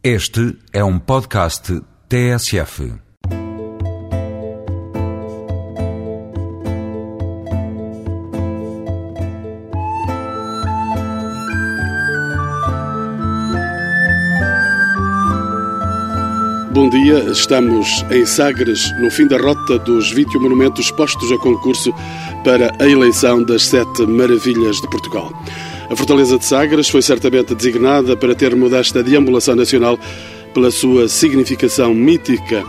Este é um podcast TSF. Bom dia, estamos em Sagres, no fim da rota dos 21 monumentos postos a concurso para a eleição das Sete Maravilhas de Portugal. A Fortaleza de Sagres foi certamente designada para ter modesta deambulação nacional pela sua significação mítica,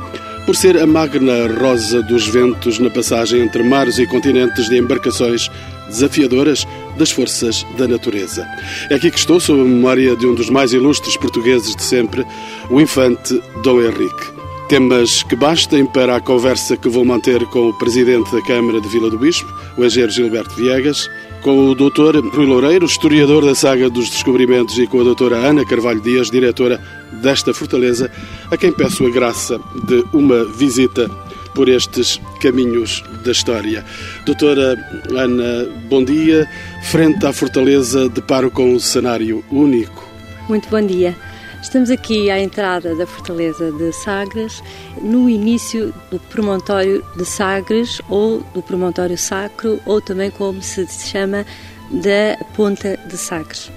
por ser a magna rosa dos ventos na passagem entre mares e continentes de embarcações desafiadoras das forças da natureza. É aqui que estou, sob a memória de um dos mais ilustres portugueses de sempre, o infante Dom Henrique. Temas que bastem para a conversa que vou manter com o presidente da Câmara de Vila do Bispo, o engenheiro Gilberto Viegas, com o Dr. Rui Loureiro, historiador da saga dos descobrimentos, e com a doutora Ana Carvalho Dias, diretora desta fortaleza, a quem peço a graça de uma visita por estes caminhos da história. Doutora Ana, bom dia. Frente à fortaleza, deparo com um cenário único. Muito bom dia. Estamos aqui à entrada da Fortaleza de Sagres, no início do promontório de Sagres, ou do promontório sacro, ou também como se chama, da Ponta de Sagres.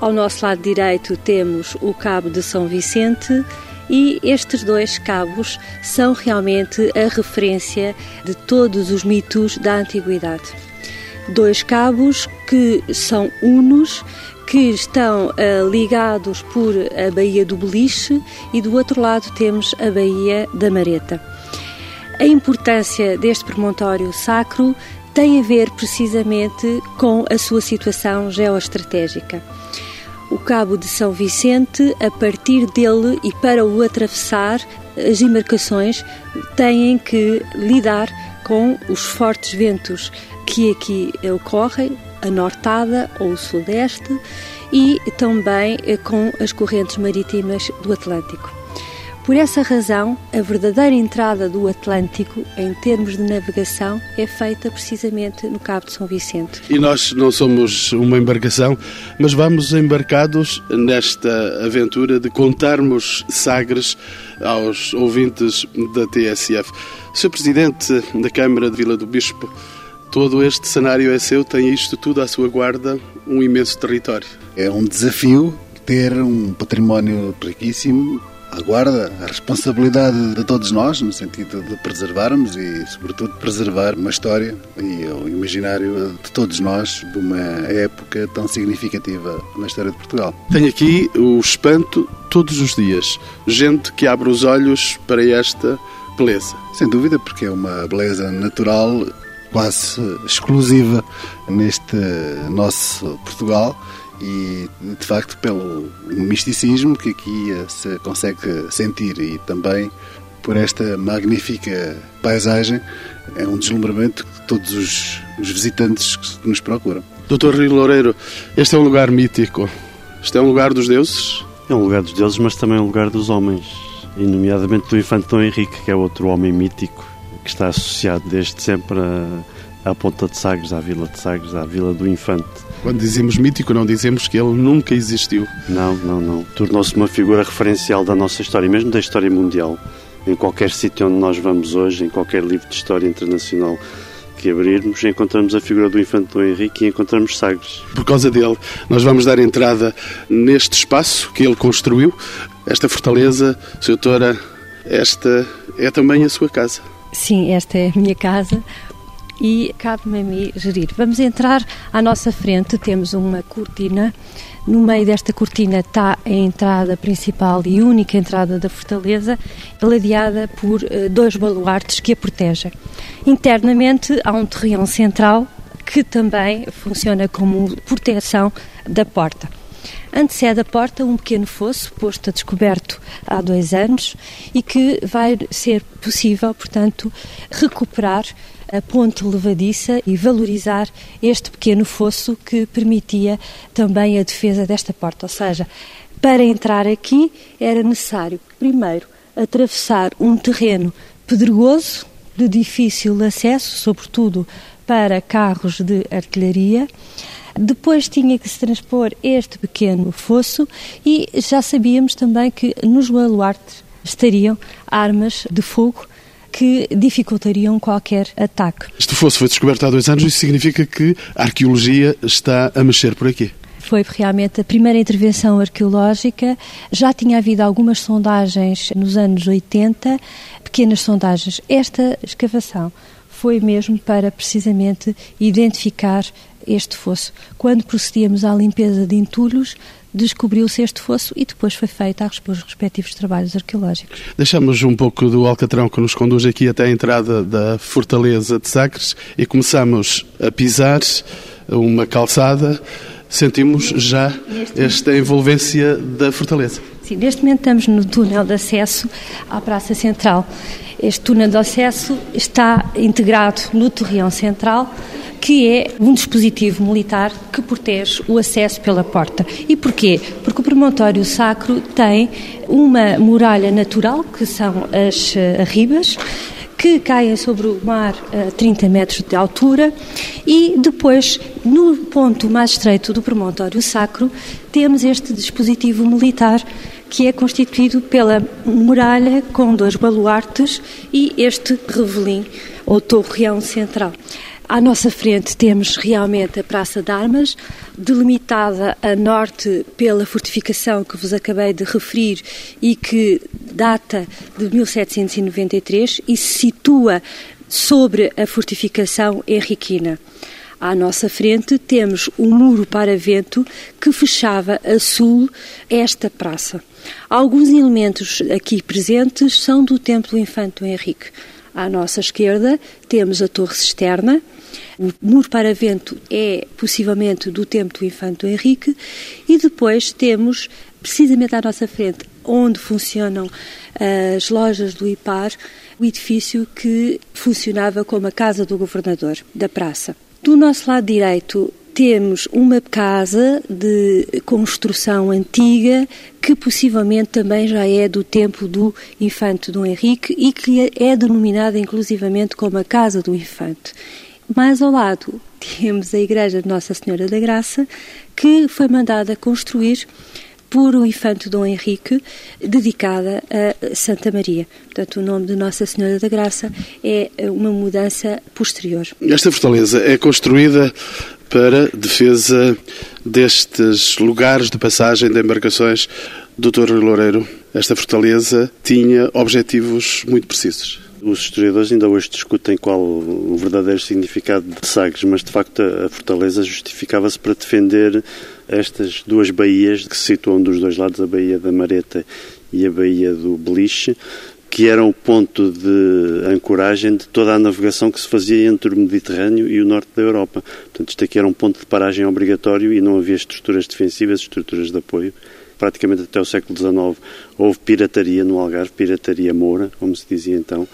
Ao nosso lado direito temos o Cabo de São Vicente, e estes dois cabos são realmente a referência de todos os mitos da antiguidade. Dois cabos que são unos, que estão uh, ligados por a Baía do Beliche e do outro lado temos a Baía da Mareta. A importância deste promontório sacro tem a ver precisamente com a sua situação geoestratégica. O Cabo de São Vicente, a partir dele e para o atravessar, as embarcações têm que lidar com os fortes ventos que aqui ocorrem, a nortada ou o sudeste, e também eh, com as correntes marítimas do Atlântico. Por essa razão, a verdadeira entrada do Atlântico, em termos de navegação, é feita precisamente no Cabo de São Vicente. E nós não somos uma embarcação, mas vamos embarcados nesta aventura de contarmos Sagres aos ouvintes da TSF. Sr. Presidente da Câmara de Vila do Bispo, todo este cenário é seu, tem isto tudo à sua guarda, um imenso território. É um desafio ter um património riquíssimo a guarda, a responsabilidade de todos nós, no sentido de preservarmos e, sobretudo, preservar uma história e o imaginário de todos nós de uma época tão significativa na história de Portugal. Tenho aqui o espanto todos os dias. Gente que abre os olhos para esta beleza. Sem dúvida, porque é uma beleza natural quase exclusiva neste nosso Portugal e de facto pelo misticismo que aqui se consegue sentir e também por esta magnífica paisagem é um deslumbramento que todos os, os visitantes que nos procuram. Doutor Rio Loureiro, este é um lugar mítico. Este é um lugar dos deuses? É um lugar dos deuses, mas também um lugar dos homens, e nomeadamente do infante Dom Henrique, que é outro homem mítico que está associado desde sempre à, à Ponta de Sagres, à Vila de Sagres, à Vila do Infante. Quando dizemos mítico, não dizemos que ele nunca existiu. Não, não, não. Tornou-se uma figura referencial da nossa história, mesmo da história mundial. Em qualquer sítio onde nós vamos hoje, em qualquer livro de história internacional que abrirmos, encontramos a figura do infante Dom Henrique e encontramos Sagres. Por causa dele, nós vamos dar entrada neste espaço que ele construiu, esta fortaleza, Doutora, esta é também a sua casa. Sim, esta é a minha casa e cabe-me a mim gerir. Vamos entrar à nossa frente, temos uma cortina. No meio desta cortina está a entrada principal e única entrada da fortaleza, ladeada por uh, dois baluartes que a protegem. Internamente há um terreno central que também funciona como proteção da porta. Antecede a porta um pequeno fosso posto a descoberto há dois anos e que vai ser possível, portanto, recuperar a ponte levadiça e valorizar este pequeno fosso que permitia também a defesa desta porta. Ou seja, para entrar aqui era necessário, primeiro, atravessar um terreno pedregoso, de difícil acesso, sobretudo para carros de artilharia. Depois tinha que se transpor este pequeno fosso e já sabíamos também que nos baluartes estariam armas de fogo que dificultariam qualquer ataque. Este fosso foi descoberto há dois anos, isso significa que a arqueologia está a mexer por aqui. Foi realmente a primeira intervenção arqueológica. Já tinha havido algumas sondagens nos anos 80, pequenas sondagens. Esta escavação foi mesmo para precisamente identificar este fosso. Quando procedíamos à limpeza de entulhos, descobriu-se este fosso e depois foi feita os respectivos trabalhos arqueológicos. Deixamos um pouco do Alcatrão que nos conduz aqui até a entrada da Fortaleza de Sacres e começamos a pisar uma calçada. Sentimos já esta envolvência da Fortaleza. Sim, neste momento estamos no túnel de acesso à Praça Central. Este túnel de acesso está integrado no torreão central que é um dispositivo militar que protege o acesso pela porta. E porquê? Porque o promontório sacro tem uma muralha natural, que são as eh, arribas, que caem sobre o mar a 30 metros de altura e depois, no ponto mais estreito do promontório sacro, temos este dispositivo militar que é constituído pela muralha com dois baluartes e este revelim ou torreão central. À nossa frente temos realmente a Praça de Armas, delimitada a norte pela fortificação que vos acabei de referir e que data de 1793 e se situa sobre a fortificação henriquina. À nossa frente temos um muro para vento que fechava a sul esta praça. Alguns elementos aqui presentes são do Templo Infanto Henrique. À nossa esquerda temos a Torre Cisterna, o muro para vento é possivelmente do tempo do Infante Henrique e depois temos, precisamente à nossa frente, onde funcionam as lojas do IPAR, o edifício que funcionava como a casa do governador da praça. Do nosso lado direito temos uma casa de construção antiga que possivelmente também já é do tempo do infante Dom Henrique e que é denominada inclusivamente como a casa do infante. Mais ao lado temos a Igreja de Nossa Senhora da Graça, que foi mandada construir por o infante Dom Henrique, dedicada a Santa Maria. Portanto, o nome de Nossa Senhora da Graça é uma mudança posterior. Esta fortaleza é construída para defesa destes lugares de passagem de embarcações. Doutor Loureiro, esta fortaleza tinha objetivos muito precisos. Os historiadores ainda hoje discutem qual o verdadeiro significado de Sagres, mas de facto a fortaleza justificava-se para defender estas duas baías que se situam dos dois lados, a Baía da Mareta e a Baía do Beliche, que eram o ponto de ancoragem de toda a navegação que se fazia entre o Mediterrâneo e o norte da Europa. Portanto, isto aqui era um ponto de paragem obrigatório e não havia estruturas defensivas, estruturas de apoio praticamente até o século XIX, houve pirataria no Algarve, pirataria moura, como se dizia então,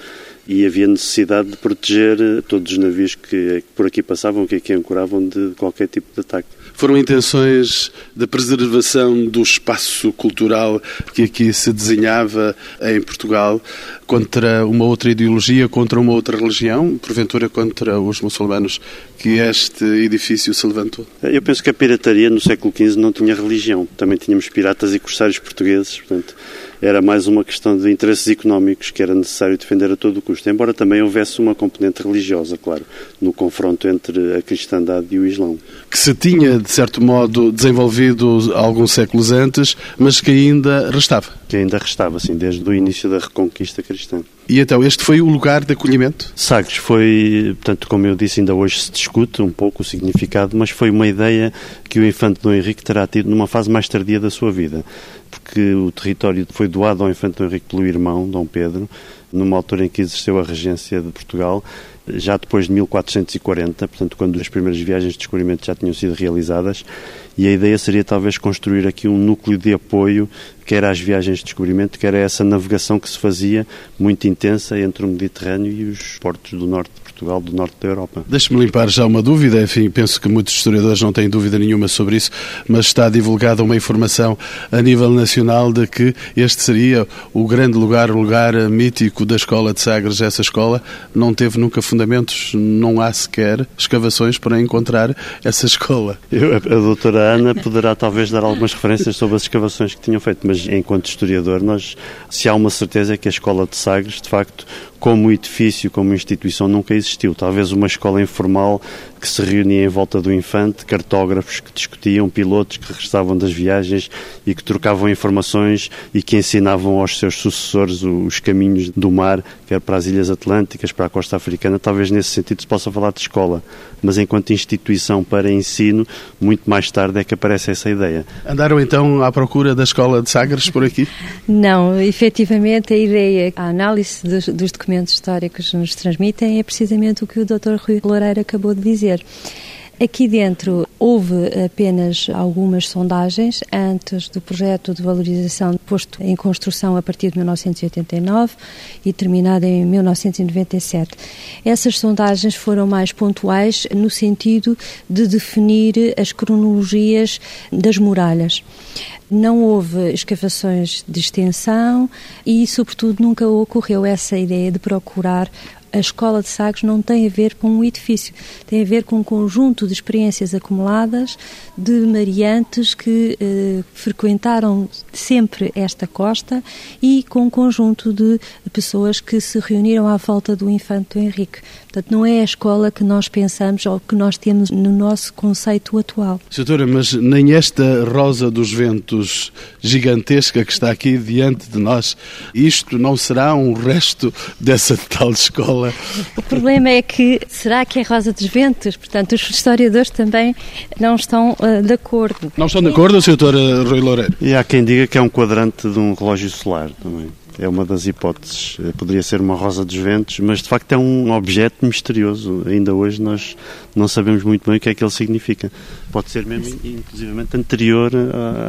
e havia necessidade de proteger todos os navios que por aqui passavam, que aqui ancoravam, de qualquer tipo de ataque. Foram intenções de preservação do espaço cultural que aqui se desenhava em Portugal contra uma outra ideologia, contra uma outra religião, porventura contra os muçulmanos, que este edifício se levantou? Eu penso que a pirataria no século XV não tinha religião. Também tínhamos piratas e corsários portugueses, portanto, era mais uma questão de interesses económicos que era necessário defender a todo custo, embora também houvesse uma componente religiosa, claro, no confronto entre a cristandade e o islão. Que se tinha, de certo modo, desenvolvido alguns séculos antes, mas que ainda restava. Que ainda restava, sim, desde o início da reconquista cristã. E então, este foi o lugar de acolhimento? Sagres foi, portanto, como eu disse, ainda hoje se discute um pouco o significado, mas foi uma ideia que o infante Dom Henrique terá tido numa fase mais tardia da sua vida, porque o território foi doado ao infante Dom Henrique pelo irmão, Dom Pedro, numa altura em que exerceu a regência de Portugal, já depois de 1440, portanto, quando as primeiras viagens de descobrimento já tinham sido realizadas, e a ideia seria talvez construir aqui um núcleo de apoio, quer às viagens de descobrimento, quer a essa navegação que se fazia muito intensa entre o Mediterrâneo e os portos do norte Portugal do norte da Europa. Deixe-me limpar já uma dúvida, enfim, penso que muitos historiadores não têm dúvida nenhuma sobre isso, mas está divulgada uma informação a nível nacional de que este seria o grande lugar, o lugar mítico histórico da escola de Sagres, essa escola não teve nunca fundamentos, não há sequer escavações para encontrar essa escola. Eu, a, doutora Ana poderá talvez dar algumas referências sobre as escavações que tinham feito, mas enquanto historiador, nós, se há uma certeza é que a escola de Sagres, de facto, como edifício, como instituição, nunca existiu. Talvez uma escola informal que se reunia em volta do infante, cartógrafos que discutiam, pilotos que regressavam das viagens e que trocavam informações e que ensinavam aos seus sucessores os caminhos do mar, quer para as Ilhas Atlânticas, para a costa africana. Talvez nesse sentido se possa falar de escola, mas enquanto instituição para ensino, muito mais tarde é que aparece essa ideia. Andaram então à procura da escola de Sagres por aqui? Não, efetivamente a ideia, a análise dos, dos documentos documentos históricos nos transmitem é precisamente o que o Dr. Rui Loureiro acabou de dizer. Aqui dentro houve apenas algumas sondagens antes do projeto de valorização posto em construção a partir de 1989 e terminado em 1997. Essas sondagens foram mais pontuais no sentido de definir as cronologias das muralhas. Não houve escavações de extensão e, sobretudo, nunca ocorreu essa ideia de procurar a escola de Sagres não tem a ver com um edifício, tem a ver com um conjunto de experiências acumuladas de mariantes que eh, frequentaram sempre esta costa e com um conjunto de pessoas que se reuniram à volta do infante Henrique. Portanto, não é a escola que nós pensamos ou que nós temos no nosso conceito atual. Doutora, mas nem esta rosa dos ventos gigantesca que está aqui diante de nós, isto não será um resto dessa tal escola? O problema é que, será que é rosa dos ventos? Portanto, os historiadores também não estão uh, de acordo. Não estão de acordo, Sr. Rui Loureiro? E há quem diga que é um quadrante de um relógio solar também. É uma das hipóteses. Eh, poderia ser uma rosa dos ventos, mas de facto é um objeto misterioso. Ainda hoje nós não sabemos muito bem o que é que ele significa. Pode ser mesmo, inclusivamente, anterior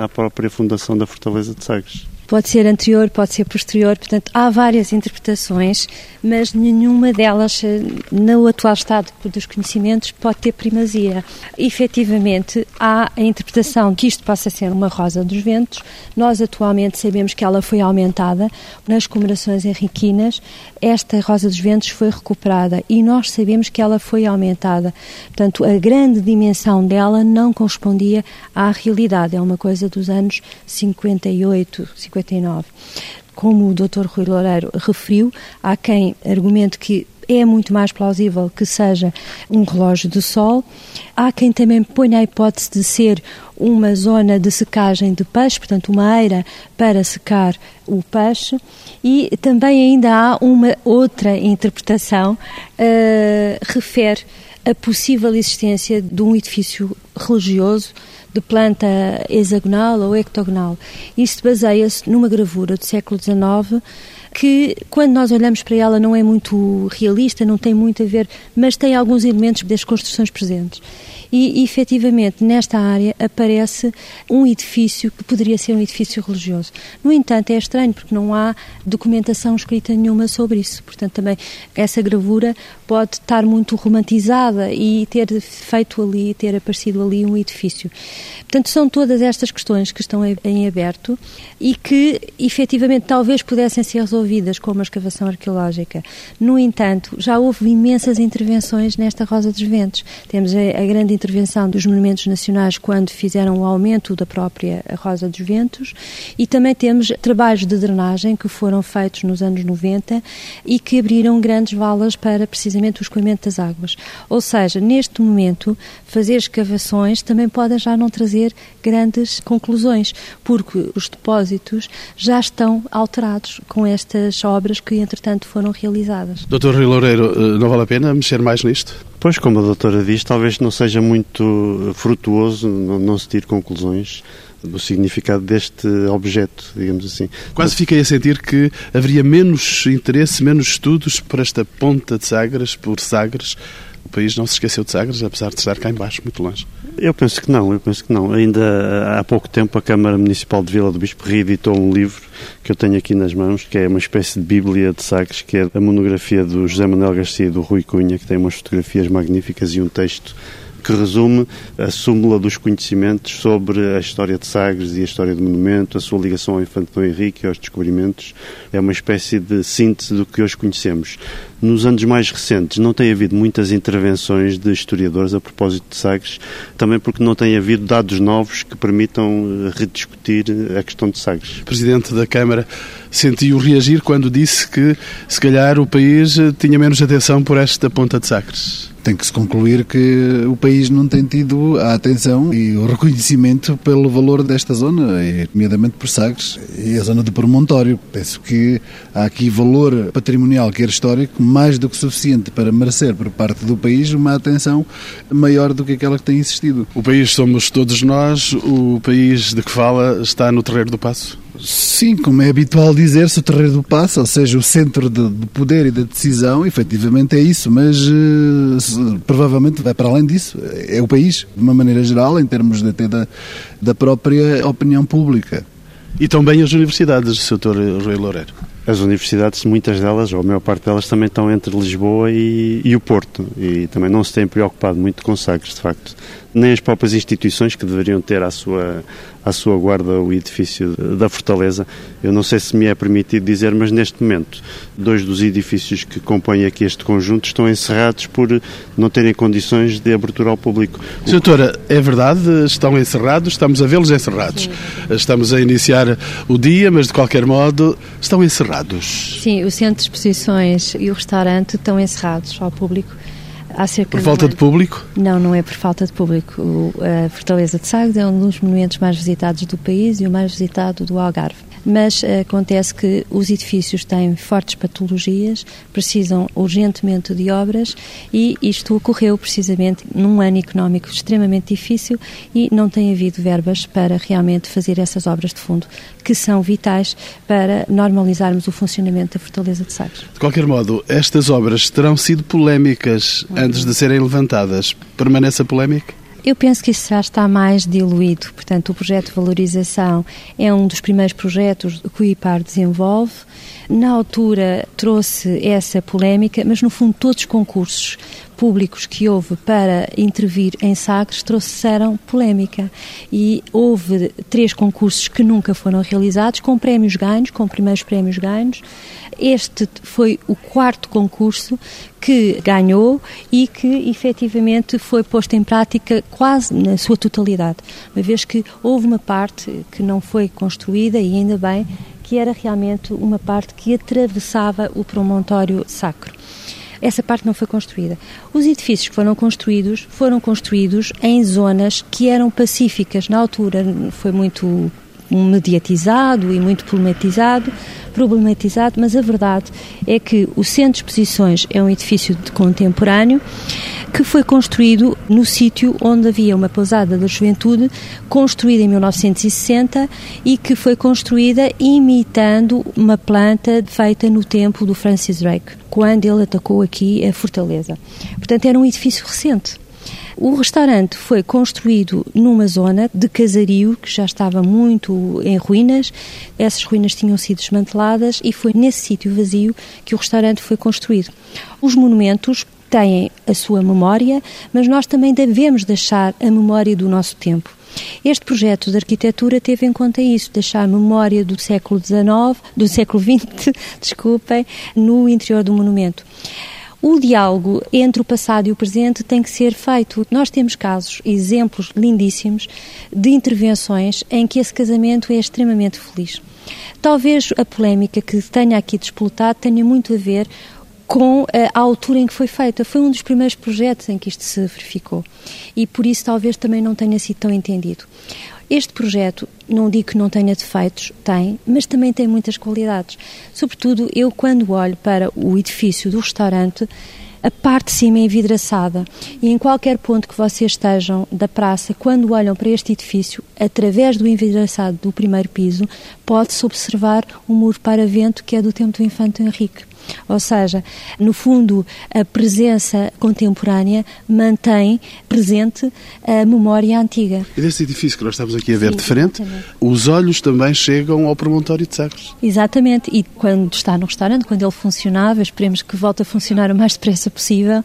à própria fundação da Fortaleza de Sagres. Pode ser anterior, pode ser posterior, portanto, há várias interpretações, mas nenhuma delas, eh, no atual estado dos conhecimentos, pode ter primazia. Efetivamente, há a interpretação que isto possa ser uma rosa dos ventos. Nós, atualmente, sabemos que ela foi aumentada nas comemorações henriquinas. Esta rosa dos ventos foi recuperada e nós sabemos que ela foi aumentada. Portanto, a grande dimensão dela não correspondia à realidade. É uma coisa dos anos 58, 58 59. Como o Dr. Rui Loureiro referiu, há quem argumente que é muito mais plausível que seja um relógio de sol. Há quem também ponha a hipótese de ser uma zona de secagem de peixe, portanto, uma eira para secar o peixe. E também ainda há uma outra interpretação, uh, refere a possível existência de um edifício religioso de planta hexagonal ou ectogonal. Isto baseia-se numa gravura do século XIX que, quando nós olhamos para ela, não é muito realista, não tem muito a ver, mas tem alguns elementos das construções presentes e efetivamente nesta área aparece um edifício que poderia ser um edifício religioso. No entanto, é estranho porque não há documentação escrita nenhuma sobre isso. Portanto, também essa gravura pode estar muito romantizada e ter feito ali, ter aparecido ali um edifício. Portanto, são todas estas questões que estão em aberto e que efetivamente talvez pudessem ser resolvidas com uma escavação arqueológica. No entanto, já houve imensas intervenções nesta Rosa dos Ventos. Temos a, a grande intervenção dos monumentos nacionais quando fizeram o aumento da própria Rosa dos Ventos e também temos trabalhos de drenagem que foram feitos nos anos 90 e que abriram grandes valas para precisamente o escoamento das águas. Ou seja, neste momento, fazer escavações também pode já não trazer grandes conclusões, porque os depósitos já estão alterados com estas obras que, entretanto, foram realizadas. Doutor Rio Loureiro, eh, não vale a pena mexer mais nisto? Pois, como a doutora diz, talvez não seja muito frutuoso, não, não se tire conclusões do significado deste objeto, digamos assim. Quase fiquei a sentir que haveria menos interesse, menos estudos para esta ponta de Sagres, por Sagres. País não se esqueceu de Sagres, apesar de estar cá embaixo, muito longe. Eu penso que não, eu penso que não. Ainda há pouco tempo a Câmara Municipal de Vila do Bispo reeditou um livro que eu tenho aqui nas mãos, que é uma espécie de Bíblia de Sagres, que é a monografia do José Manuel Garcia e do Rui Cunha, que tem umas fotografias magníficas e um texto que resume a súmula dos conhecimentos sobre a história de Sagres e a história do monumento, a sua ligação ao Infante Dom Henrique e aos descobrimentos. É uma espécie de síntese do que hoje conhecemos. Nos anos mais recentes não tem havido muitas intervenções de historiadores a propósito de Sagres, também porque não tem havido dados novos que permitam eh, rediscutir a questão de Sagres. Presidente da Câmara sentiu reagir quando disse que se calhar o país eh, tinha menos atenção por esta ponta de Sagres tem que se concluir que o país não tem tido a atenção e o reconhecimento pelo valor desta zona, nomeadamente por Sagres e a zona do Promontório. Penso que há aqui valor patrimonial, quer histórico, mais do que suficiente para merecer por parte do país uma atenção maior do que aquela que tem existido. O país somos todos nós, o país de que fala está no terreiro do passo? Sim, como é habitual dizer-se, o terreiro do passo, ou seja, o centro de, de, poder e da decisão, efetivamente é isso, mas uh, se, provavelmente vai para além disso. É o país, de uma maneira geral, em termos de, até da, da própria opinião pública. E também as universidades, Sr. Rui Loureiro. As universidades, muitas delas, ou a maior parte delas, também estão entre Lisboa e, e o Porto. E também não se têm preocupado muito com Sagres, de facto. Nem as próprias instituições que deveriam ter à sua, à sua guarda o edifício da Fortaleza. Eu não sei se me é permitido dizer, mas neste momento, dois dos edifícios que compõem aqui este conjunto estão encerrados por não terem condições de abertura ao público. Doutora, é verdade, estão encerrados, estamos a vê-los encerrados. Sim. Estamos a iniciar o dia, mas de qualquer modo estão encerrados encerrados. Sim, o centro de exposições e o restaurante estão encerrados ao público. Por falta de, de público? Não, não é por falta de público. O, a Fortaleza de Sagres é um dos monumentos mais visitados do país e o mais visitado do Algarve mas eh, acontece que os edifícios têm fortes patologias, precisam urgentemente de obras e isto ocorreu precisamente num ano económico extremamente difícil e não tem havido verbas para realmente fazer essas obras de fundo que são vitais para normalizarmos o funcionamento da Fortaleza de Sagres. De qualquer modo, estas obras terão sido polémicas antes de serem levantadas. Permanece a polémica? Eu penso que isso já está mais diluído. Portanto, o projeto de valorização é um dos primeiros projetos que o IPAR desenvolve. Na altura trouxe essa polémica, mas no fundo todos os concursos públicos que houve para intervir em Sagres trouxeram polémica e houve três concursos que nunca foram realizados com prémios ganhos, com primeiros prémios ganhos. Este foi o quarto concurso que ganhou e que efetivamente foi posto em prática quase na sua totalidade, uma vez que houve uma parte que não foi construída e ainda bem que era realmente uma parte que atravessava o promontório sacro essa parte não foi construída. Os edifícios que foram construídos foram construídos em zonas que eram pacíficas. Na altura foi muito mediatizado e muito problematizado, problematizado, mas a verdade é que o Centro de Exposições é um edifício contemporâneo que foi construído no sítio onde havia uma pousada da juventude, construída em 1960 e que foi construída imitando uma planta feita no tempo do Francis Drake, quando ele atacou aqui a fortaleza. Portanto, era um edifício recente. O restaurante foi construído numa zona de casario que já estava muito em ruínas. Essas ruínas tinham sido desmanteladas e foi nesse sítio vazio que o restaurante foi construído. Os monumentos têm a sua memória, mas nós também devemos deixar a memória do nosso tempo. Este projeto de arquitetura teve em conta isso, deixar a memória do século XIX, do século XX, desculpem, no interior do monumento. O diálogo entre o passado e o presente tem que ser feito. Nós temos casos, exemplos lindíssimos de intervenções em que esse casamento é extremamente feliz. Talvez a polémica que tenha aqui disputado tenha muito a ver com a altura em que foi feita. Foi um dos primeiros projetos em que isto se verificou e por isso talvez também não tenha sido tão entendido. Este projeto, não digo que não tenha defeitos, tem, mas também tem muitas qualidades. Sobretudo, eu quando olho para o edifício do restaurante, a parte de cima é envidraçada e em qualquer ponto que vocês estejam da praça, quando olham para este edifício, através do envidraçado do primeiro piso, pode-se observar um muro para vento que é do tempo do Infante Henrique. Ou seja, no fundo, a presença contemporânea mantém presente a memória antiga. E desse edifício que nós estamos aqui a ver Sim, de frente, exatamente. os olhos também chegam ao promontório de Sagres. Exatamente, e quando está no restaurante, quando ele funcionava, esperemos que volte a funcionar o mais depressa possível,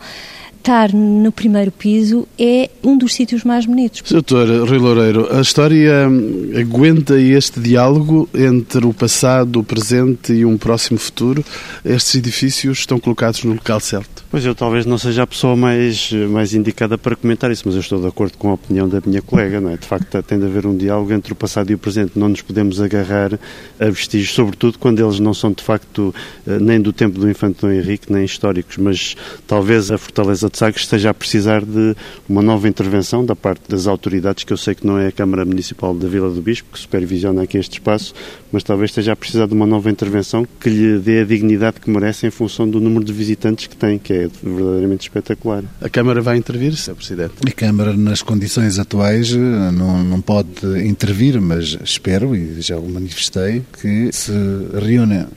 estar no primeiro piso é um dos sítios mais bonitos. Doutor Rui Loureiro, a história hum, aguenta este diálogo entre o passado, o presente e um próximo futuro? Estes edifícios estão colocados no local certo? Pois eu talvez não seja a pessoa mais, mais indicada para comentar isso, mas eu estou de acordo com a opinião da minha colega, não é? De facto, tem de haver um diálogo entre o passado e o presente. Não nos podemos agarrar a vestígios, sobretudo quando eles não são de facto eh, nem do tempo do infante Dom Henrique, nem históricos, mas talvez a Fortaleza de Sagres esteja a precisar de uma nova intervenção da parte das autoridades, que eu sei que não é a Câmara Municipal da Vila do Bispo, que supervisiona aqui este espaço, mas talvez esteja a precisar de uma nova intervenção que lhe dê a dignidade que merece em função do número de visitantes que tem, que é verdadeiramente espetacular. A Câmara vai intervir, Sr. Presidente? A Câmara, nas condições atuais, não, não pode intervir, mas espero, e já o manifestei, que se reúna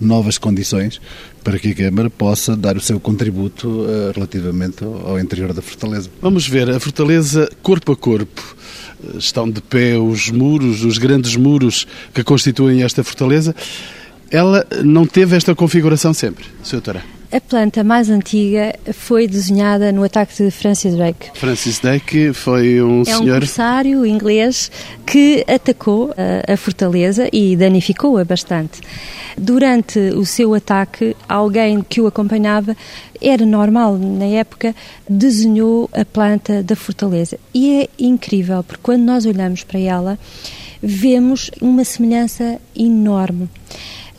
novas condições para que a Câmara possa dar o seu contributo uh, relativamente ao, ao interior da Fortaleza. Vamos ver, a Fortaleza corpo a corpo. Estão de pé os muros, os grandes muros que constituem esta fortaleza. Ela não teve esta configuração sempre, Sr. Doutora? A planta mais antiga foi desenhada no ataque de Francis Drake. Francis Drake foi um é senhor... É um corsário inglês que atacou a, a fortaleza e danificou-a bastante. Durante o seu ataque, alguém que o acompanhava, era normal na época, desenhou a planta da fortaleza. E é incrível, porque quando nós olhamos para ela, vemos uma semelhança enorme.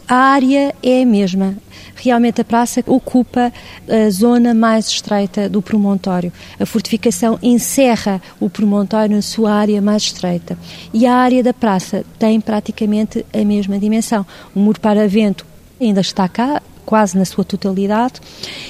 A área é a mesma, realmente a praça ocupa a zona mais estreita do promontório. A fortificação encerra o promontório na sua área mais estreita. E a área da praça tem praticamente a mesma dimensão. O muro para vento ainda está cá, quase na sua totalidade.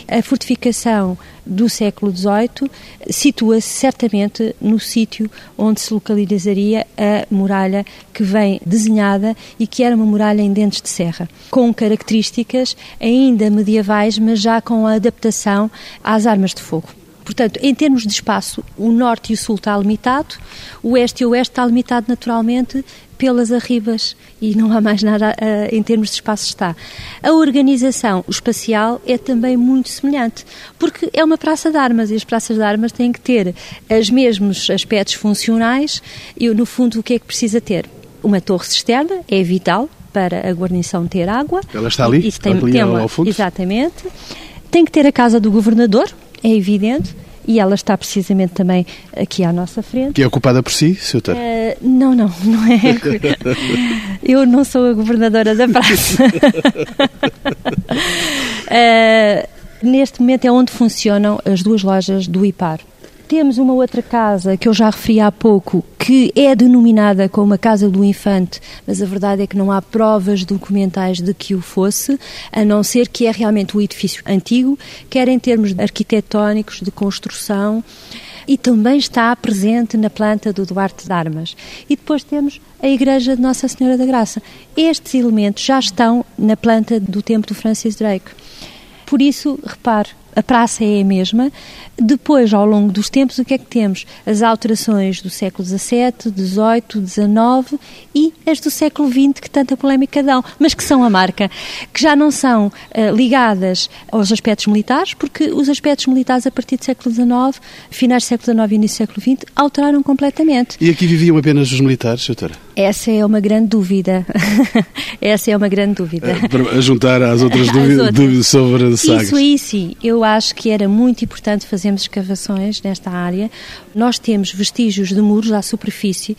A fortificação do século XVIII situa-se certamente no sítio onde se localizaria a muralha que vem desenhada e que era uma muralha em dentes de serra, com características ainda medievais, mas já com a adaptação às armas de fogo. Portanto, em termos de espaço, o norte e o sul está limitado, o oeste e o oeste está limitado naturalmente pelas arribas e não há mais nada uh, em termos de espaço está. A organização espacial é também muito semelhante, porque é uma praça de armas e as praças de armas têm que ter os mesmos aspectos funcionais e, no fundo, o que é que precisa ter? Uma torre cisterna é vital para a guarnição ter água. Ela está ali, Isso tem, ali tem uma, ao fundo? Exatamente. Tem que ter a casa do governador, é evidente, e ela está precisamente também aqui à nossa frente. Que é ocupada por si, Sr. Uh, não, não, não é. Eu não sou a governadora da praça. uh, neste momento é onde funcionam as duas lojas do IPAR. Temos uma outra casa que eu já referi há pouco, que é denominada como a Casa do Infante, mas a verdade é que não há provas documentais de que o fosse, a não ser que é realmente um edifício antigo, quer em termos arquitetónicos, de construção, e também está presente na planta do Duarte de Armas. E depois temos a Igreja de Nossa Senhora da Graça. Estes elementos já estão na planta do Templo do Francis Drake. Por isso, repare, a praça é a mesma. Depois, ao longo dos tempos, o que é que temos? As alterações do século XVII, XVIII, XIX e as do século XX, que tanta polémica dão, mas que são a marca, que já não são uh, ligadas aos aspectos militares, porque os aspectos militares a partir do século XIX, finais do século XIX e início do século XX, alteraram completamente. E aqui viviam apenas os militares, doutora? Essa é uma grande dúvida. Essa é uma grande dúvida. É, para juntar às outras dúvidas, sobre Sagres. Isso aí sim. Eu acho que era muito importante fazermos escavações nesta área. Nós temos vestígios de muros à superfície.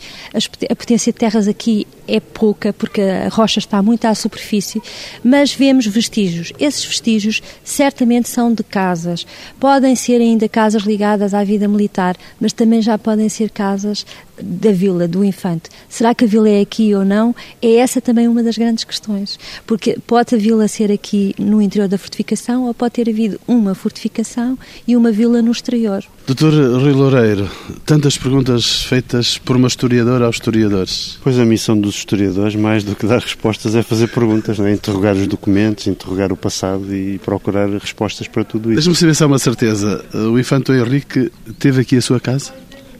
A potência de terras aqui é pouca porque a rocha está muito à superfície, mas vemos vestígios. Esses vestígios certamente são de casas. Podem ser ainda casas ligadas à vida militar, mas também já podem ser casas da vila, do infante. Será que a vila é aqui ou não? É essa também uma das grandes questões. Porque pode a vila ser aqui no interior da fortificação ou pode ter havido uma fortificação e uma vila no exterior. Doutor Rui Loureiro, tantas perguntas feitas por uma historiadora aos historiadores. Pois a missão dos historiadores, mais do que dar respostas, é fazer perguntas, é? interrogar os documentos, interrogar o passado e procurar respostas para tudo isso. Deixa-me saber se há uma certeza. O infante Henrique teve aqui a sua casa?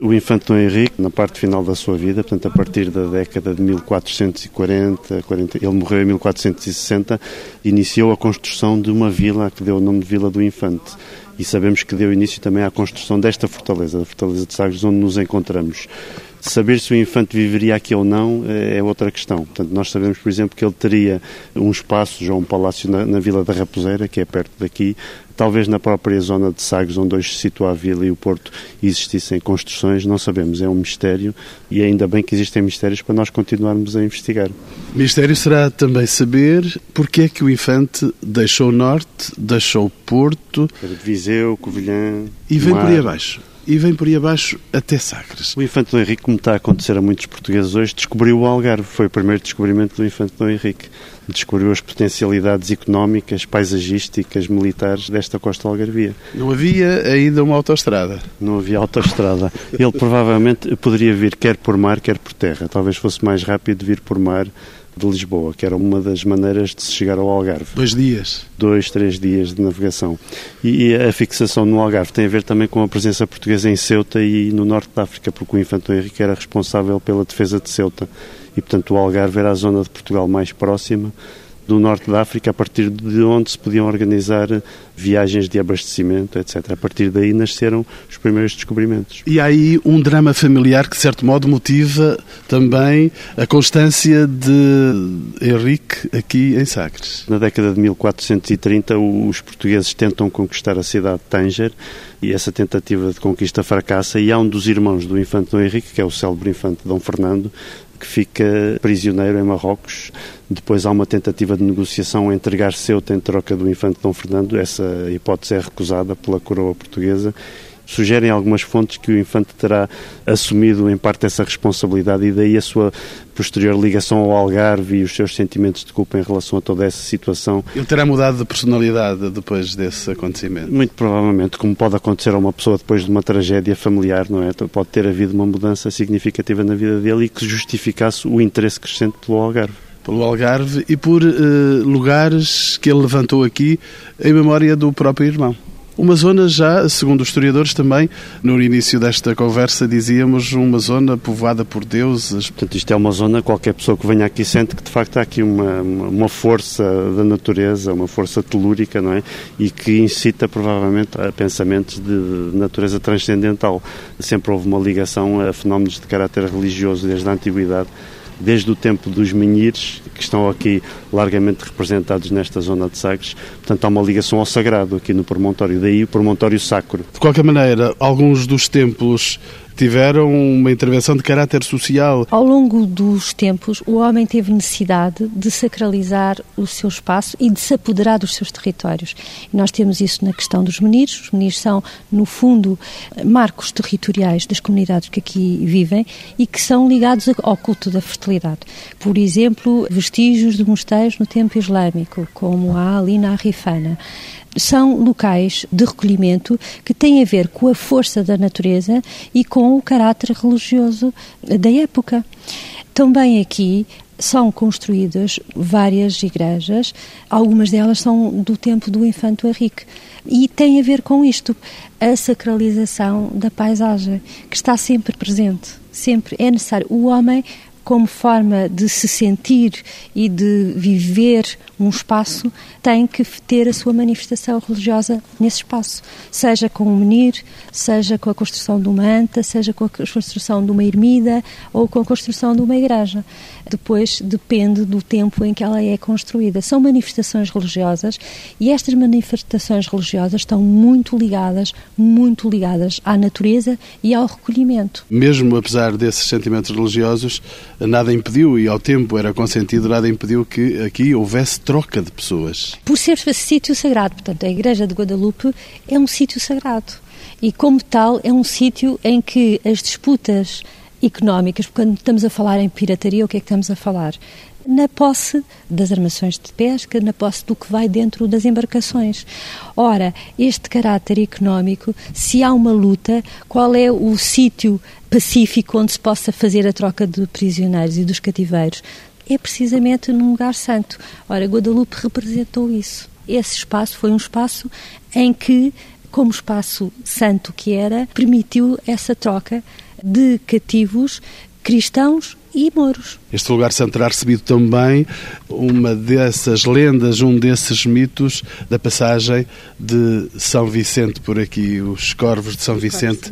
O infante Dom Henrique, na parte final da sua vida, portanto, a partir da década de 1440, 40, ele morreu em 1460, iniciou a construção de uma vila que deu o nome de Vila do Infante. E sabemos que deu início também à construção desta fortaleza, a Fortaleza de Sagres, onde nos encontramos. Saber se o infante viveria aqui ou não eh, é outra questão. Portanto, nós sabemos, por exemplo, que ele teria um espaço, já um palácio na, na Vila da Raposeira, que é perto daqui, talvez na própria zona de Sagres, onde hoje se situa a vila e o porto, existissem construções, não sabemos, é um mistério e ainda bem que existem mistérios para nós continuarmos a investigar. Mistério será também saber porque é que o Infante deixou o Norte, deixou o Porto... Viseu, Covilhã... E vem por aí abaixo e vem por aí abaixo até Sagres. O Infante Dom Henrique, como está a acontecer a muitos portugueses hoje, descobriu o Algarve. Foi o primeiro descobrimento do Infante Dom Henrique. Descobriu as potencialidades económicas, paisagísticas, militares desta costa algarvia. Não havia ainda uma autoestrada? Não havia autoestrada. Ele provavelmente poderia vir quer por mar, quer por terra. Talvez fosse mais rápido vir por mar de Lisboa, que era uma das maneiras de se chegar ao Algarve. Dois dias? Dois, três dias de navegação. E a fixação no Algarve tem a ver também com a presença portuguesa em Ceuta e no norte da África, porque o Infante Henrique era responsável pela defesa de Ceuta. E, portanto, o Algarve era a zona de Portugal mais próxima do norte da África, a partir de onde se podiam organizar viagens de abastecimento, etc. A partir daí nasceram os primeiros descobrimentos. E há aí um drama familiar que, de certo modo, motiva também a constância de Henrique aqui em Sagres. Na década de 1430, os portugueses tentam conquistar a cidade de Tanger e essa tentativa de conquista fracassa e há um dos irmãos do infante Dom Henrique, que é o célebre infante Dom Fernando, que fica prisioneiro em Marrocos. Depois há uma tentativa de negociação entregar Ceuta em troca do infante Dom Fernando. Essa hipótese é recusada pela coroa portuguesa sugerem algumas fontes que o infante terá assumido em parte essa responsabilidade e daí a sua posterior ligação ao Algarve e os seus sentimentos de culpa em relação a toda essa situação. Ele terá mudado de personalidade depois desse acontecimento? Muito provavelmente, como pode acontecer a uma pessoa depois de uma tragédia familiar, não é? Então, pode ter havido uma mudança significativa na vida dele e que justificasse o interesse crescente pelo Algarve pelo Algarve e por uh, lugares que ele levantou aqui em memória do próprio irmão. Uma zona já, segundo os historiadores também, no início desta conversa dizíamos uma zona povoada por deuses. Portanto, isto é uma zona, qualquer pessoa que venha aqui sente que de facto há aqui uma, uma força da natureza, uma força telúrica, não é? E que incita provavelmente a pensamentos de natureza transcendental. Sempre houve uma ligação a fenómenos de caráter religioso desde a antiguidade desde o tempo dos menhires, que estão aqui largamente representados nesta zona de Sagres. Portanto, há uma ligação ao sagrado aqui no promontório, daí o promontório sacro. De qualquer maneira, alguns dos templos tiveram uma intervenção de caráter social. Ao longo dos tempos, o homem teve necessidade de sacralizar o seu espaço e de se apoderar dos seus territórios. E nós temos isso na questão dos meninos. Os meninos são, no fundo, marcos territoriais das comunidades que aqui vivem e que são ligados ao culto da fertilidade. Por exemplo, vestígios de mosteiros no tempo islâmico, como há ali na Rifana são locais de recolhimento que têm a ver com a força da natureza e com o caráter religioso da época. Também aqui são construídas várias igrejas, algumas delas são do tempo do Infante Henrique. E tem a ver com isto, a sacralização da paisagem, que está sempre presente. Sempre é necessário. O homem como forma de se sentir e de viver um espaço, tem que ter a sua manifestação religiosa nesse espaço, seja com um menir, seja com a construção de uma anta, seja com a construção de uma ermida ou com a construção de uma igreja. Depois depende do tempo em que ela é construída. São manifestações religiosas e estas manifestações religiosas estão muito ligadas, muito ligadas à natureza e ao recolhimento. Mesmo apesar desses sentimentos religiosos, nada impediu, e ao tempo era consentido, nada impediu que aqui houvesse troca de pessoas. Por ser sítio sagrado, portanto, a Igreja de Guadalupe é um sítio sagrado. E, como tal, é um sítio em que as disputas económicas, quando estamos a falar em pirataria, o que é que estamos a falar? na posse das armações de pesca, na posse do que vai dentro das embarcações. Ora, este caráter económico, se há uma luta, qual é o sítio pacífico onde se possa fazer a troca de prisioneiros e dos cativeiros? É precisamente num lugar santo. Ora, Guadalupe representou isso. Esse espaço foi um espaço em que, como espaço santo que era, permitiu essa troca de cativos cristãos e mouros. Este lugar santo terá recebido também uma dessas lendas, um desses mitos da passagem de São Vicente por aqui. Os corvos de São Vicente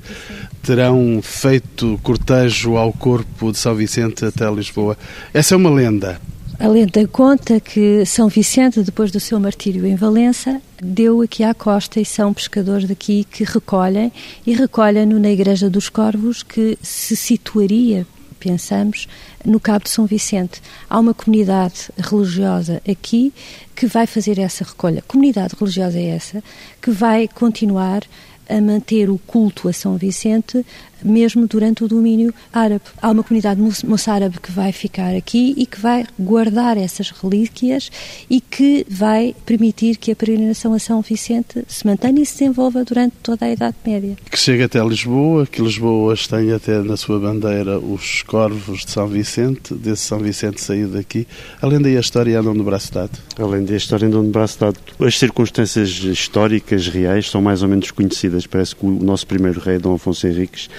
terão feito cortejo ao corpo de São Vicente até Lisboa. Essa é uma lenda. A lenda conta que São Vicente, depois do seu martírio em Valença, deu aqui à costa e são pescadores daqui que recolhem e recolhem-no na Igreja dos Corvos, que se situaria pensamos, no Cabo de São Vicente. Há uma comunidade religiosa aqui que vai fazer essa recolha. Comunidade religiosa é essa que vai continuar a manter o culto a São Vicente mesmo durante o domínio árabe. Há uma comunidade moçárabe que vai ficar aqui e que vai guardar essas relíquias e que vai permitir que a peregrinação a São Vicente se mantenha e se desenvolva durante toda a Idade Média. Que chegue até Lisboa, que Lisboa tenha até na sua bandeira os corvos de São Vicente, desse São Vicente sair daqui. Além daí a história andam no braço dado. Além da história andam no braço dado. As circunstâncias históricas reais são mais ou menos conhecidas. Parece que o nosso primeiro rei, Dom Afonso Henriques,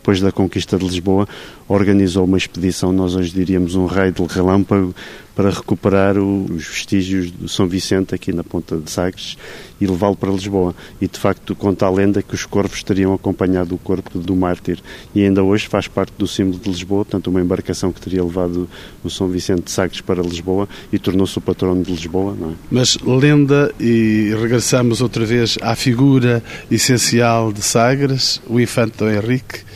depois da conquista de Lisboa, organizou uma expedição, nós hoje diríamos um raio de relâmpago, para recuperar os vestígios de São Vicente aqui na ponta de Sagres e levá-lo para Lisboa. E de facto conta a lenda que os corvos teriam acompanhado o corpo do mártir. E ainda hoje faz parte do símbolo de Lisboa, portanto, uma embarcação que teria levado o São Vicente de Sagres para Lisboa e tornou-se o patrono de Lisboa. É? Mas lenda, e regressamos outra vez à figura essencial de Sagres, o infante Henrique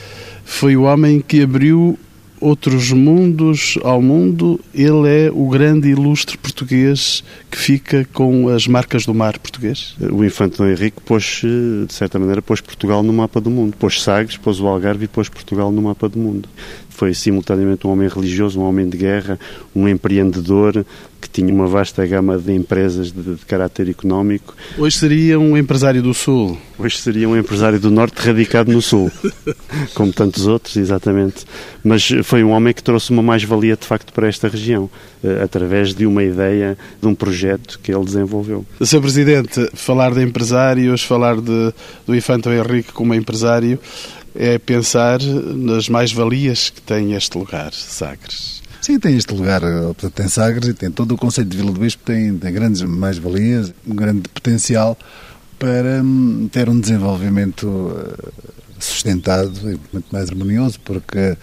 foi o homem que abriu outros mundos ao mundo. Ele é o grande ilustre português que fica com as marcas do mar português. O infante Dom Henrique pôs, de certa maneira, pôs Portugal no mapa do mundo. Pôs Sagres, pôs o Algarve e pôs Portugal no mapa do mundo. Foi simultaneamente um homem religioso, um homem de guerra, um empreendedor que tinha uma vasta gama de empresas de, de caráter económico. Hoje seria um empresário do Sul. Hoje seria um empresário do Norte radicado no Sul, como tantos outros, exatamente. Mas foi um homem que trouxe uma mais-valia, de facto, para esta região, eh, através de uma ideia, de um projeto que ele desenvolveu. Sr. Presidente, falar de empresários, falar de, do Infante Henrique como empresário, é pensar nas mais-valias que tem este lugar, Sagres. Sim, tem este lugar, portanto, tem Sagres e tem todo o conceito de Vila do Bispo, tem, tem grandes mais-valias, um grande potencial para hum, ter um desenvolvimento eh, sustentado e muito mais harmonioso, porque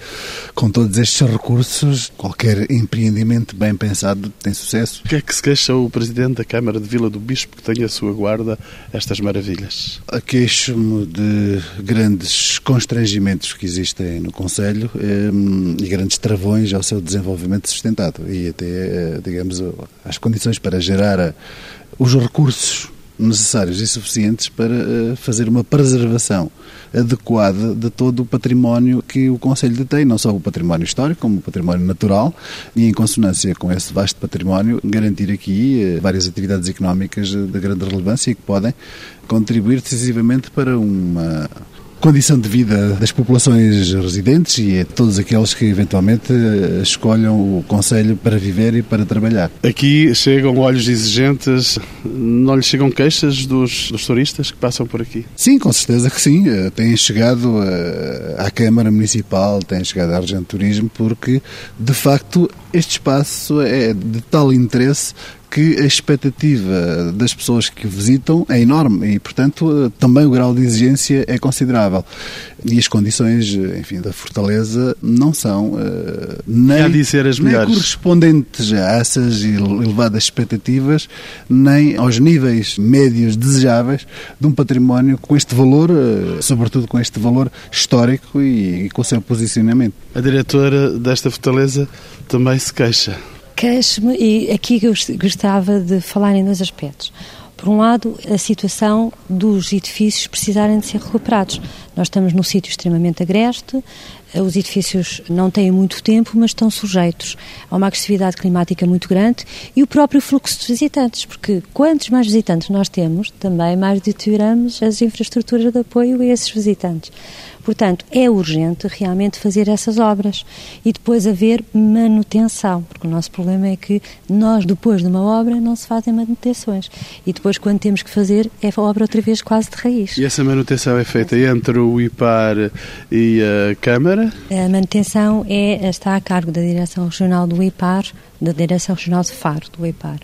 com todos estes recursos, qualquer empreendimento bem pensado tem sucesso. O que é que se queixa o Presidente da Câmara de Vila do Bispo que tem a sua guarda estas maravilhas? Queixo-me de grandes constrangimentos que existem no Conselho hum, e grandes travões ao seu desenvolvimento sustentado e até, eh, digamos, as condições para gerar eh, os recursos necessários e suficientes para eh, fazer uma preservação adequada de todo o património que o Conselho detém, não só o património histórico, como o património natural, e em consonância com esse vasto património, garantir aqui eh, várias atividades económicas de grande relevância e que podem contribuir decisivamente para uma condição de vida das populações residentes e a todos aqueles que eventualmente escolham o Conselho para viver e para trabalhar. Aqui chegam olhos exigentes, não lhes chegam queixas dos, dos turistas que passam por aqui? Sim, com certeza que sim. Eh, têm chegado eh, à Câmara Municipal, têm chegado à Região de Turismo, porque de facto este espaço é de tal interesse que a expectativa das pessoas que visitam é enorme e, portanto, também o grau de exigência é considerável. E as condições, enfim, da fortaleza não são uh, nem, nem correspondentes a essas elevadas expectativas, nem aos níveis médios desejáveis de um património com este valor, uh, sobretudo com este valor histórico e, e com o seu posicionamento. A diretora desta fortaleza também se queixa queixo-me, e aqui eu gostava de falar em dois aspectos. Por um lado, a situação dos edifícios precisarem de ser recuperados. Nós estamos num sítio extremamente agreste, os edifícios não têm muito tempo, mas estão sujeitos a uma agressividade climática muito grande e o próprio fluxo de visitantes, porque quantos mais visitantes nós temos, também mais deterioramos as infraestruturas de apoio a esses visitantes. Portanto, é urgente realmente fazer essas obras e depois haver manutenção, porque o nosso problema é que nós, depois de uma obra, não se fazem manutenções. E depois, quando temos que fazer, é a obra outra vez quase de raiz. E essa manutenção é feita entre o IPAR e a Câmara? A manutenção é, está a cargo da Direção Regional do IPAR, da Direção Regional de Faro, do IPAR.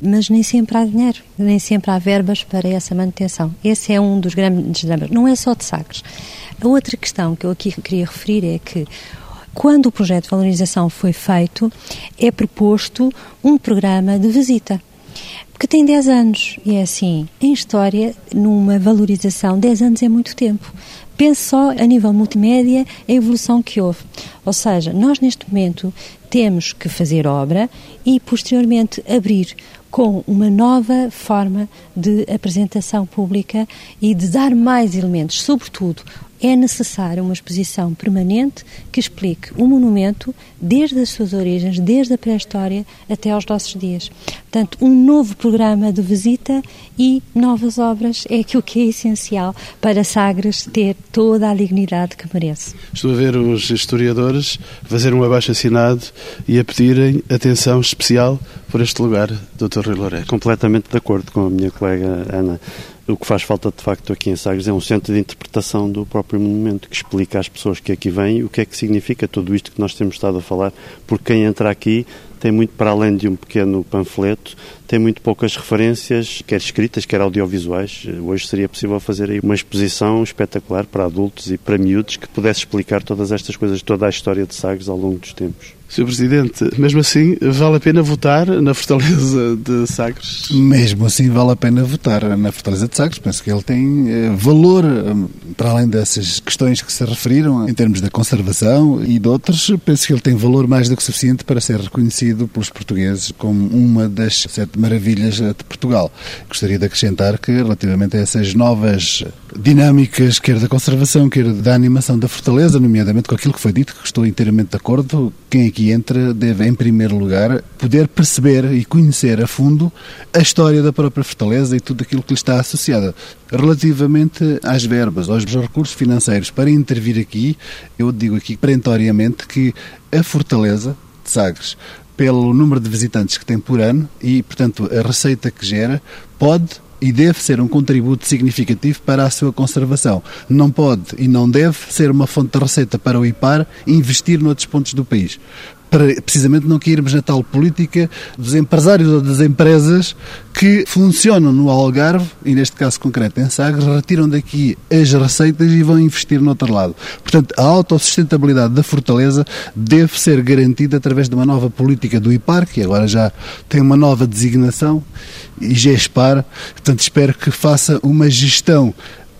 Mas nem sempre há dinheiro, nem sempre há verbas para essa manutenção. Esse é um dos grandes dramas. Não é só de Sagres. A outra questão que eu aqui queria referir é que quando o projeto de valorização foi feito, é proposto um programa de visita porque tem 10 anos. E é assim, em história, numa valorização, 10 anos é muito tempo. Pense só a nível multimédia a evolução que houve. Ou seja, nós neste momento temos que fazer obra e posteriormente abrir com uma nova forma de apresentação pública e de dar mais elementos, sobretudo é necessária uma exposição permanente que explique o monumento desde as suas origens, desde a pré-história até aos nossos dias. Portanto, um novo programa de visita e novas obras é aquilo que é essencial para Sagres ter toda a dignidade que merece. Estou a ver os historiadores fazer um abaixo-assinado e a pedirem atenção especial por este lugar, Dr. Rui Loureiro. Completamente de acordo com a minha colega Ana. O que faz falta de facto aqui em Sagres é um centro de interpretação do próprio monumento que explica às pessoas que aqui vêm o que é que significa tudo isto que nós temos estado a falar, porque quem entra aqui tem muito para além de um pequeno panfleto, tem muito poucas referências, quer escritas, quer audiovisuais. Hoje seria possível fazer aí uma exposição espetacular para adultos e para miúdos que pudesse explicar todas estas coisas, toda a história de Sagres ao longo dos tempos. Sr. Presidente, mesmo assim, vale a pena votar na Fortaleza de Sagres? Mesmo assim, vale a pena votar na Fortaleza de Sagres. Penso que ele tem eh, valor, eh, para além dessas questões que se referiram, em termos da conservação e de outros, penso que ele tem valor mais do que suficiente para ser reconhecido pelos portugueses como uma das sete maravilhas de Portugal. Gostaria de acrescentar que, relativamente a essas novas dinâmicas, quer da conservação, quer da animação da Fortaleza, nomeadamente com aquilo que foi dito, que estou inteiramente de acordo, quem aqui entra deve, em primeiro lugar, poder perceber e conhecer a fundo a história da própria Fortaleza e tudo aquilo que lhe está associado. Relativamente às verbas, aos recursos financeiros para intervir aqui, eu digo aqui perentoriamente que a Fortaleza de Sagres, pelo número de visitantes que tem por ano e, portanto, a receita que gera, pode e deve ser um contributo significativo para a sua conservação. Não pode e não deve ser uma fonte de receita para o IPAR investir noutros pontos do país para precisamente não cairmos na tal política dos empresários ou das empresas que funcionam no Algarve, e neste caso concreto em Sagres, retiram daqui as receitas e vão investir no outro lado. Portanto, a autossustentabilidade da Fortaleza deve ser garantida através de uma nova política do IPAR, que agora já tem uma nova designação, e GESPAR. Portanto, espero que faça uma gestão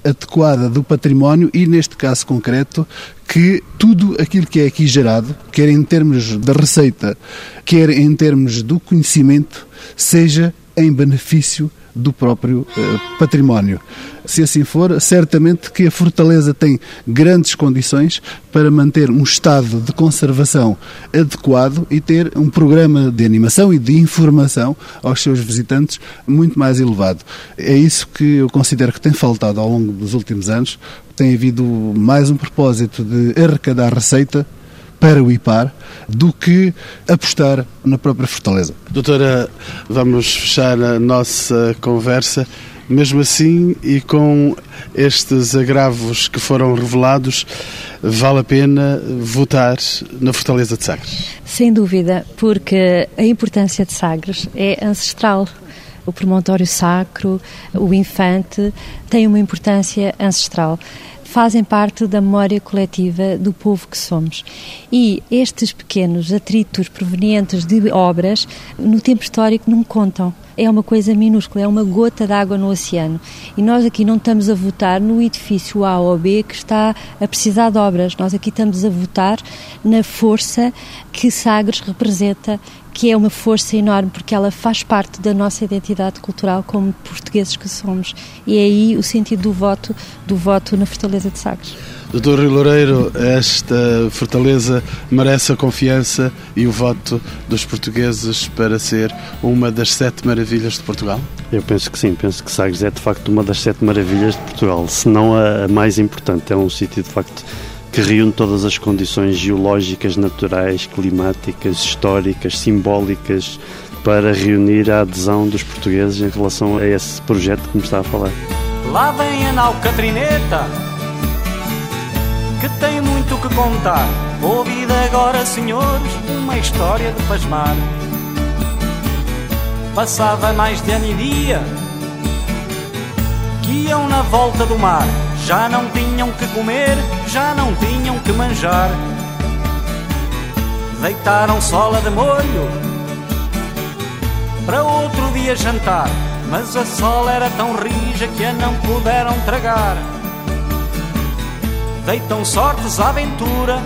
adequada do património e, neste caso concreto, que tudo aquilo que é aqui gerado, quer em termos da receita, quer em termos do conhecimento, seja em benefício do próprio uh, património. Se assim for, certamente que a Fortaleza tem grandes condições para manter um estado de conservação adequado e ter um programa de animação e de informação aos seus visitantes muito mais elevado. É isso que eu considero que tem faltado ao longo dos últimos anos. Tem havido mais um propósito de arrecadar receita para o IPAR do que apostar na própria Fortaleza. Doutora, vamos fechar a nossa conversa. Mesmo assim, e com estes agravos que foram revelados, vale a pena votar na Fortaleza de Sagres? Sem dúvida, porque a importância de Sagres é ancestral o promontório sacro, o infante, tem uma importância ancestral fazem parte da memória coletiva do povo que somos. E estes pequenos atritos provenientes de obras, no tempo histórico, não contam é uma coisa minúscula, é uma gota d'água no oceano. E nós aqui não estamos a votar no edifício A ou B que está a precisar de obras. Nós aqui estamos a votar na força que Sagres representa, que é uma força enorme porque ela faz parte da nossa identidade cultural como portugueses que somos. E é aí o sentido do voto, do voto na Fortaleza de Sagres. Doutor Rio Loureiro, esta fortaleza merece a confiança e o voto dos portugueses para ser uma das sete maravilhas de Portugal? Eu penso que sim, penso que Sagres é de facto uma das sete maravilhas de Portugal, se não a mais importante. É um sítio de facto que reúne todas as condições geológicas, naturais, climáticas, históricas, simbólicas para reunir a adesão dos portugueses em relação a esse projeto que me está a falar. Lá vem a nau Catrineta que tem muito que contar. Ouvid agora, senhores, uma história de pasmar. Passava mais de ano e dia que iam na volta do mar. Já não tinham que comer, já não tinham que manjar. Deitaram sola de molho para outro dia jantar. Mas a sola era tão rija que a não puderam tragar. Deitam sortes à aventura,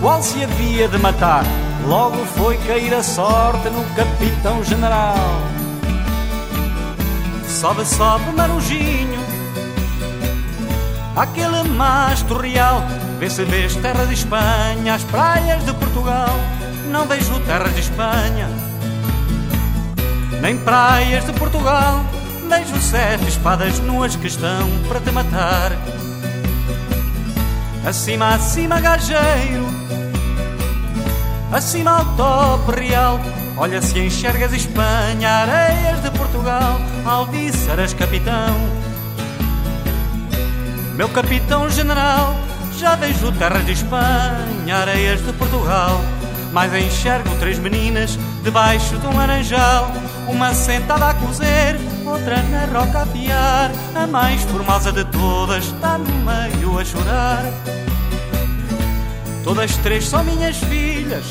qual se havia de matar. Logo foi cair a sorte no capitão general. Sobe, sobe, marujinho, aquele mastro real. Vê se vês terra de Espanha, as praias de Portugal. Não vejo terras de Espanha, nem praias de Portugal. Vejo sete espadas nuas que estão para te matar. Acima, acima, gajeiro, acima ao tope real. Olha se enxergas Espanha, areias de Portugal, Alvíceras, capitão. Meu capitão general, já vejo terras de Espanha, areias de Portugal. Mas enxergo três meninas debaixo de um laranjal, uma sentada a cozer, outra na roca a piar. A mais formosa de todas está no meio a chorar. Todas três são minhas filhas.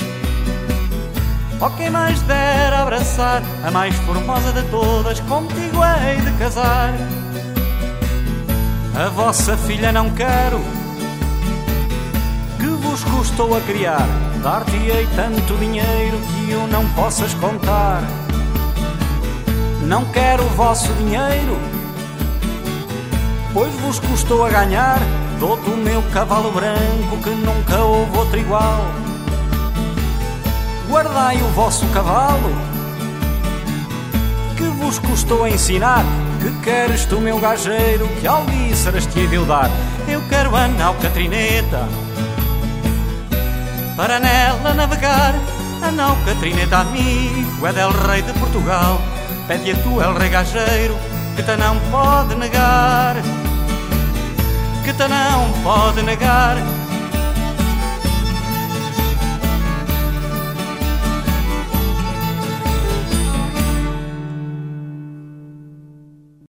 Oh, quem mais dera abraçar a mais formosa de todas, contigo hei de casar. A vossa filha não quero, que vos custou a criar. Dar-te-ei tanto dinheiro que eu não possas contar. Não quero o vosso dinheiro, pois vos custou a ganhar. Dou-te o meu cavalo branco que nunca houve outro igual. Guardai o vosso cavalo, que vos custou a ensinar. Que queres tu, meu gajeiro, que alvíceras te eu dar? Eu quero a nau Catrineta, para nela navegar. A nau Catrineta, amigo, é del rei de Portugal. Pede a tu, el rei gajeiro, que te não pode negar que te não pode negar